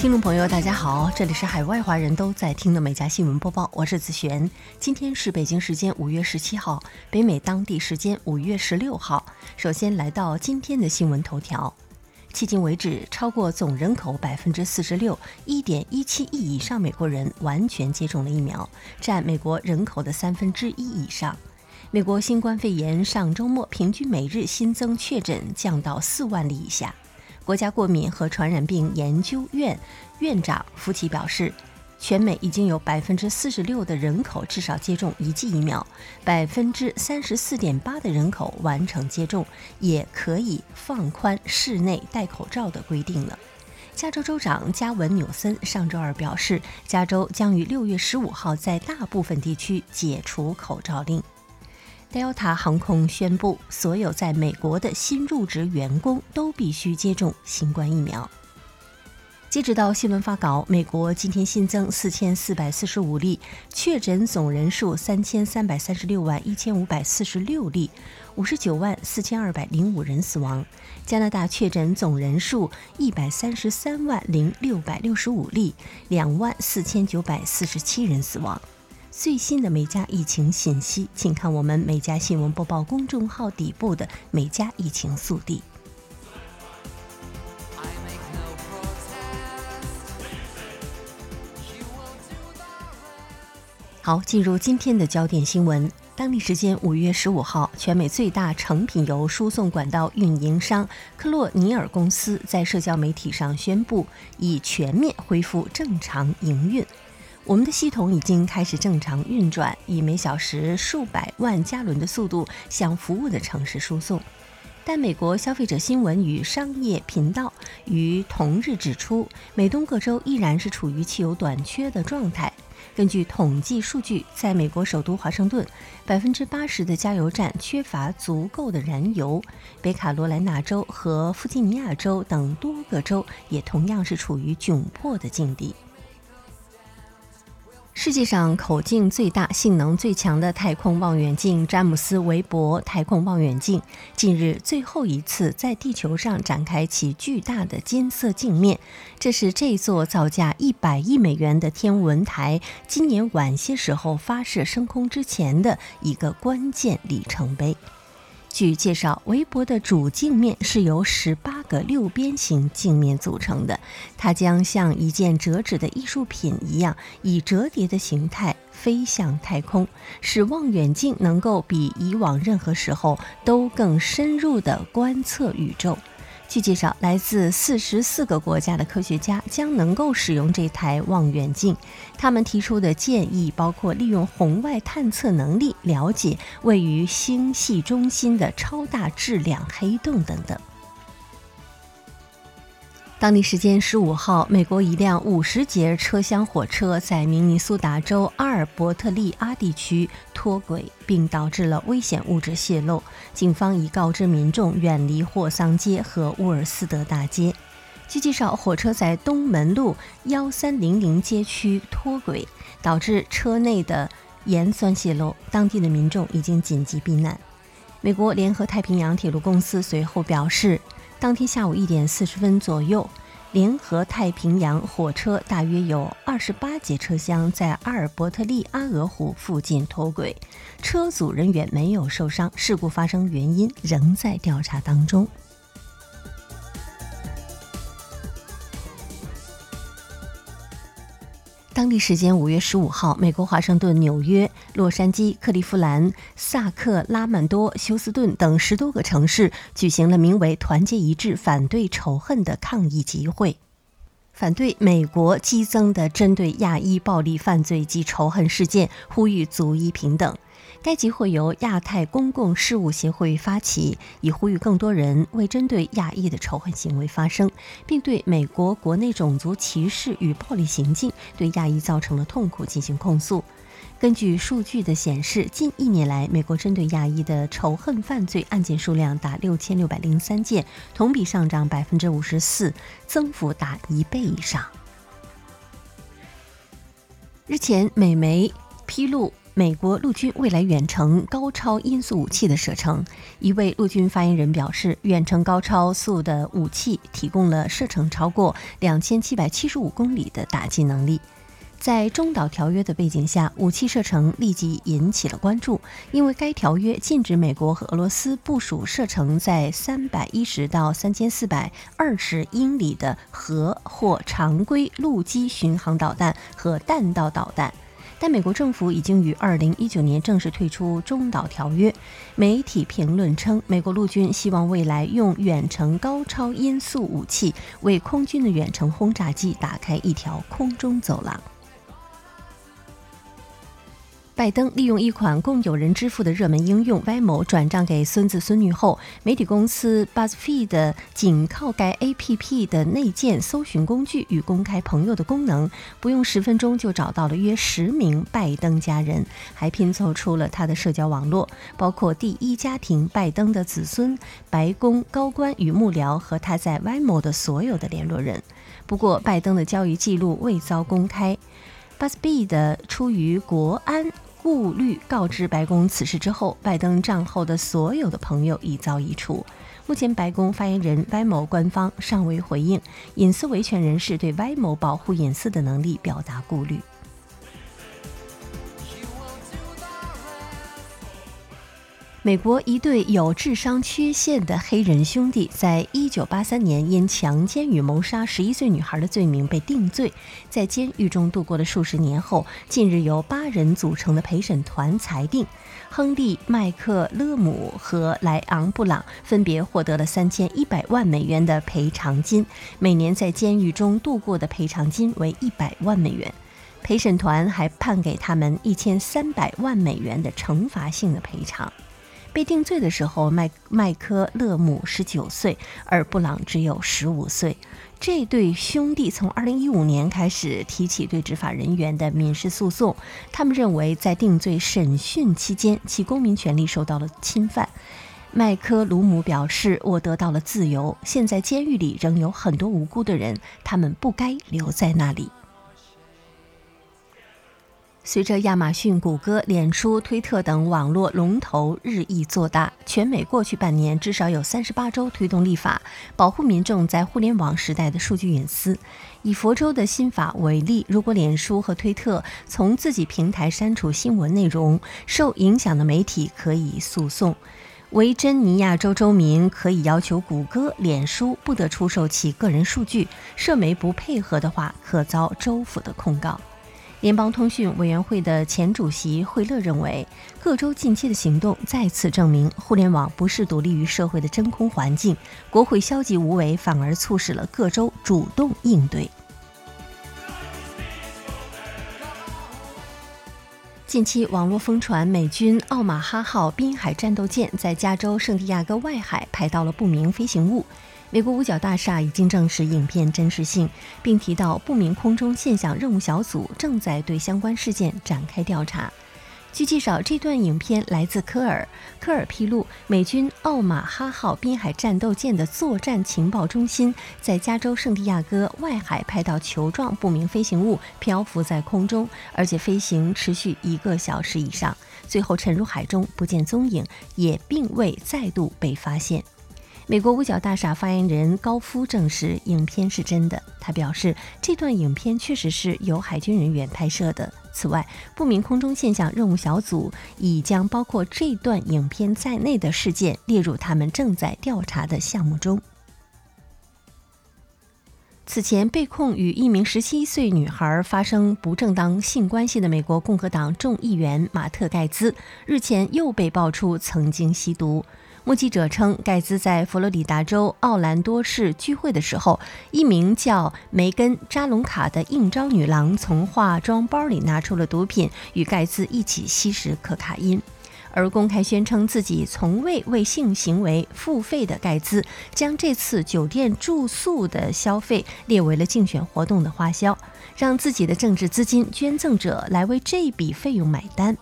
听众朋友，大家好，这里是海外华人都在听的每家新闻播报，我是子璇。今天是北京时间五月十七号，北美当地时间五月十六号。首先来到今天的新闻头条。迄今为止，超过总人口百分之四十六，一点一七亿以上美国人完全接种了疫苗，占美国人口的三分之一以上。美国新冠肺炎上周末平均每日新增确诊降到四万例以下。国家过敏和传染病研究院院长福奇表示，全美已经有百分之四十六的人口至少接种一剂疫苗，百分之三十四点八的人口完成接种，也可以放宽室内戴口罩的规定了。加州州长加文纽森上周二表示，加州将于六月十五号在大部分地区解除口罩令。Delta 航空宣布，所有在美国的新入职员工都必须接种新冠疫苗。截止到新闻发稿，美国今天新增四千四百四十五例确诊，总人数三千三百三十六万一千五百四十六例，五十九万四千二百零五人死亡。加拿大确诊总人数一百三十三万零六百六十五例，两万四千九百四十七人死亡。最新的美加疫情信息，请看我们美加新闻播报公众号底部的美加疫情速递。好，进入今天的焦点新闻。当地时间五月十五号，全美最大成品油输送管道运营商克洛尼尔公司在社交媒体上宣布，已全面恢复正常营运。我们的系统已经开始正常运转，以每小时数百万加仑的速度向服务的城市输送。但美国消费者新闻与商业频道于同日指出，美东各州依然是处于汽油短缺的状态。根据统计数据，在美国首都华盛顿，百分之八十的加油站缺乏足够的燃油。北卡罗来纳州和弗吉尼亚州等多个州也同样是处于窘迫的境地。世界上口径最大、性能最强的太空望远镜——詹姆斯·韦伯太空望远镜，近日最后一次在地球上展开其巨大的金色镜面。这是这座造价一百亿美元的天文台今年晚些时候发射升空之前的一个关键里程碑。据介绍，围脖的主镜面是由十八个六边形镜面组成的，它将像一件折纸的艺术品一样，以折叠的形态飞向太空，使望远镜能够比以往任何时候都更深入地观测宇宙。据介绍，来自四十四个国家的科学家将能够使用这台望远镜。他们提出的建议包括利用红外探测能力了解位于星系中心的超大质量黑洞等等。当地时间十五号，美国一辆五十节车厢火车在明尼苏达州阿尔伯特利阿地区脱轨，并导致了危险物质泄漏。警方已告知民众远离霍桑街和乌尔斯德大街。据介绍，火车在东门路幺三零零街区脱轨，导致车内的盐酸泄漏。当地的民众已经紧急避难。美国联合太平洋铁路公司随后表示。当天下午一点四十分左右，联合太平洋火车大约有二十八节车厢在阿尔伯特利阿俄湖附近脱轨，车组人员没有受伤，事故发生原因仍在调查当中。当地时间五月十五号，美国华盛顿、纽约、洛杉矶、克利夫兰、萨克拉曼多、休斯顿等十多个城市举行了名为“团结一致，反对仇恨”的抗议集会，反对美国激增的针对亚裔暴力犯罪及仇恨事件，呼吁族裔平等。该集会由亚太公共事务协会发起，以呼吁更多人为针对亚裔的仇恨行为发声，并对美国国内种族歧视与暴力行径对亚裔造成的痛苦进行控诉。根据数据的显示，近一年来，美国针对亚裔的仇恨犯罪案件数量达六千六百零三件，同比上涨百分之五十四，增幅达一倍以上。日前，美媒披露。美国陆军未来远程高超音速武器的射程。一位陆军发言人表示，远程高超速的武器提供了射程超过两千七百七十五公里的打击能力。在中导条约的背景下，武器射程立即引起了关注，因为该条约禁止美国和俄罗斯部署射程在三百一十到三千四百二十英里的核或常规陆基巡航导弹和弹道导弹。但美国政府已经于二零一九年正式退出中导条约。媒体评论称，美国陆军希望未来用远程高超音速武器为空军的远程轰炸机打开一条空中走廊。拜登利用一款供有人支付的热门应用 YMO 转账给孙子孙女后，媒体公司 BuzzFeed 仅靠该 APP 的内建搜寻工具与公开朋友的功能，不用十分钟就找到了约十名拜登家人，还拼凑出了他的社交网络，包括第一家庭拜登的子孙、白宫高官与幕僚和他在 YMO 的所有的联络人。不过，拜登的交易记录未遭公开。BuzzFeed 出于国安。顾虑告知白宫此事之后，拜登账后的所有的朋友已遭移除。目前，白宫发言人歪某官方尚未回应，隐私维权人士对歪某保护隐私的能力表达顾虑。美国一对有智商缺陷的黑人兄弟，在1983年因强奸与谋杀11岁女孩的罪名被定罪，在监狱中度过了数十年后，近日由八人组成的陪审团裁定，亨利·麦克勒姆和莱昂·布朗分别获得了3100万美元的赔偿金，每年在监狱中度过的赔偿金为100万美元。陪审团还判给他们1300万美元的惩罚性的赔偿。被定罪的时候，麦麦科勒姆十九岁，而布朗只有十五岁。这对兄弟从二零一五年开始提起对执法人员的民事诉讼。他们认为，在定罪审讯期间，其公民权利受到了侵犯。麦科鲁姆表示：“我得到了自由，现在监狱里仍有很多无辜的人，他们不该留在那里。”随着亚马逊、谷歌、脸书、推特等网络龙头日益做大，全美过去半年至少有三十八州推动立法，保护民众在互联网时代的数据隐私。以佛州的新法为例，如果脸书和推特从自己平台删除新闻内容，受影响的媒体可以诉讼；维珍尼亚州州民可以要求谷歌、脸书不得出售其个人数据，社媒不配合的话，可遭州府的控告。联邦通讯委员会的前主席惠勒认为，各州近期的行动再次证明，互联网不是独立于社会的真空环境。国会消极无为，反而促使了各州主动应对。近期，网络疯传美军奥马哈号滨海战斗舰在加州圣地亚哥外海拍到了不明飞行物。美国五角大厦已经证实影片真实性，并提到不明空中现象任务小组正在对相关事件展开调查。据介绍，这段影片来自科尔。科尔披露，美军奥马哈号滨海战斗舰的作战情报中心在加州圣地亚哥外海拍到球状不明飞行物漂浮在空中，而且飞行持续一个小时以上，最后沉入海中不见踪影，也并未再度被发现。美国五角大厦发言人高夫证实，影片是真的。他表示，这段影片确实是由海军人员拍摄的。此外，不明空中现象任务小组已将包括这段影片在内的事件列入他们正在调查的项目中。此前被控与一名十七岁女孩发生不正当性关系的美国共和党众议员马特·盖兹，日前又被爆出曾经吸毒。目击者称，盖兹在佛罗里达州奥兰多市聚会的时候，一名叫梅根·扎隆卡的应招女郎从化妆包里拿出了毒品，与盖兹一起吸食可卡因。而公开宣称自己从未为性行为付费的盖兹，将这次酒店住宿的消费列为了竞选活动的花销，让自己的政治资金捐赠者来为这笔费用买单。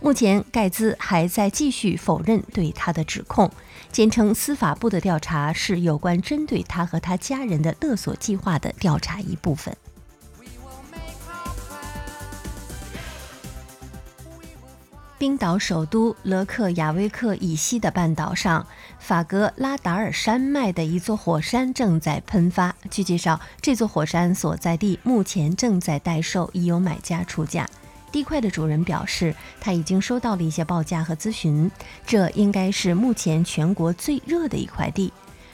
目前，盖兹还在继续否认对他的指控，坚称司法部的调查是有关针对他和他家人的勒索计划的调查一部分。冰岛首都勒克雅维克以西的半岛上，法格拉达尔山脉的一座火山正在喷发。据介绍，这座火山所在地目前正在待售，已有买家出价。地块的主人表示，他已经收到了一些报价和咨询。这应该是目前全国最热的一块地。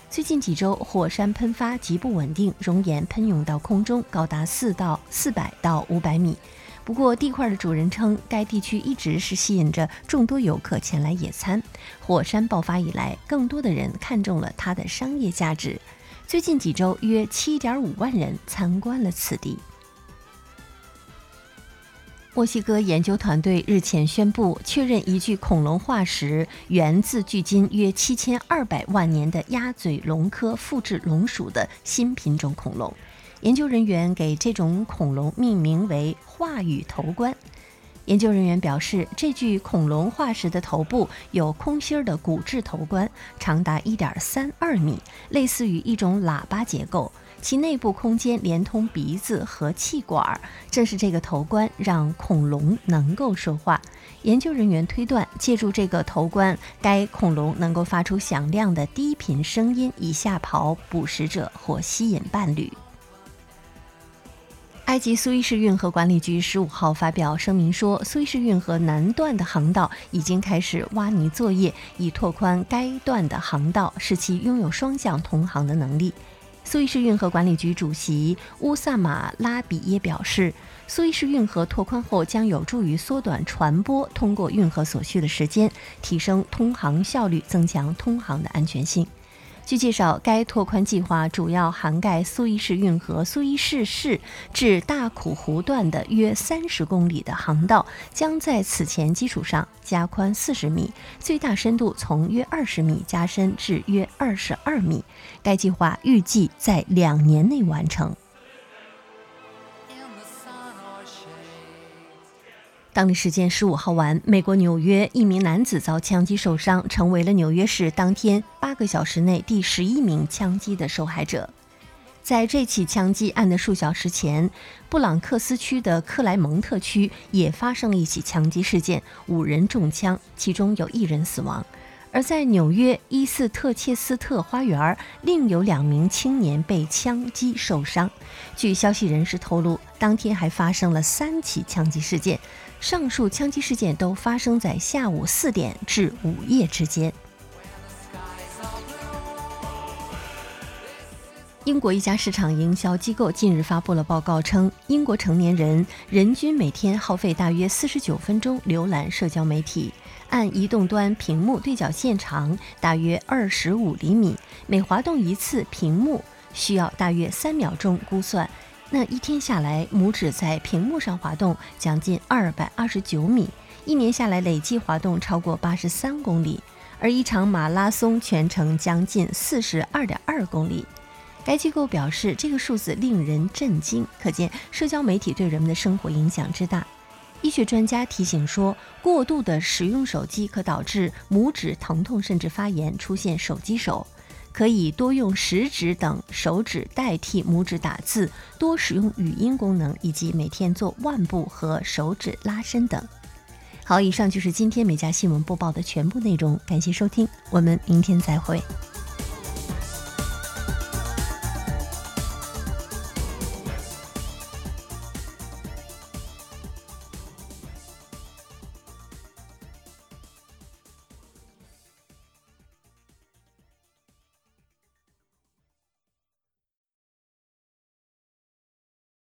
最近几周，火山喷发极不稳定，熔岩喷涌到空中，高达四到四百到五百米。不过，地块的主人称，该地区一直是吸引着众多游客前来野餐。火山爆发以来，更多的人看中了它的商业价值。最近几周，约七点五万人参观了此地。墨西哥研究团队日前宣布，确认一具恐龙化石源自距今约7200万年的鸭嘴龙科复制龙属的新品种恐龙。研究人员给这种恐龙命名为“话语头冠”。研究人员表示，这具恐龙化石的头部有空心的骨质头冠，长达1.32米，类似于一种喇叭结构。其内部空间连通鼻子和气管，正是这个头冠让恐龙能够说话。研究人员推断，借助这个头冠，该恐龙能够发出响亮的低频声音，以吓跑捕食者或吸引伴侣。埃及苏伊士运河管理局十五号发表声明说，苏伊士运河南段的航道已经开始挖泥作业，以拓宽该段的航道，使其拥有双向通航的能力。苏伊士运河管理局主席乌萨马拉比耶表示，苏伊士运河拓宽后将有助于缩短船舶通过运河所需的时间，提升通航效率，增强通航的安全性。据介绍，该拓宽计划主要涵盖苏伊士运河苏伊士市至大苦湖段的约三十公里的航道，将在此前基础上加宽四十米，最大深度从约二十米加深至约二十二米。该计划预计在两年内完成。当地时间十五号晚，美国纽约一名男子遭枪击受伤，成为了纽约市当天八个小时内第十一名枪击的受害者。在这起枪击案的数小时前，布朗克斯区的克莱蒙特区也发生了一起枪击事件，五人中枪，其中有一人死亡。而在纽约伊斯特切斯特花园，另有两名青年被枪击受伤。据消息人士透露，当天还发生了三起枪击事件。上述枪击事件都发生在下午四点至午夜之间。英国一家市场营销机构近日发布了报告称，英国成年人人均每天耗费大约四十九分钟浏览社交媒体，按移动端屏幕对角线长大约二十五厘米，每滑动一次屏幕需要大约三秒钟估算。那一天下来，拇指在屏幕上滑动将近二百二十九米，一年下来累计滑动超过八十三公里，而一场马拉松全程将近四十二点二公里。该机构表示，这个数字令人震惊，可见社交媒体对人们的生活影响之大。医学专家提醒说，过度的使用手机可导致拇指疼痛甚至发炎，出现手机手。可以多用食指等手指代替拇指打字，多使用语音功能，以及每天做腕部和手指拉伸等。好，以上就是今天美家新闻播报的全部内容，感谢收听，我们明天再会。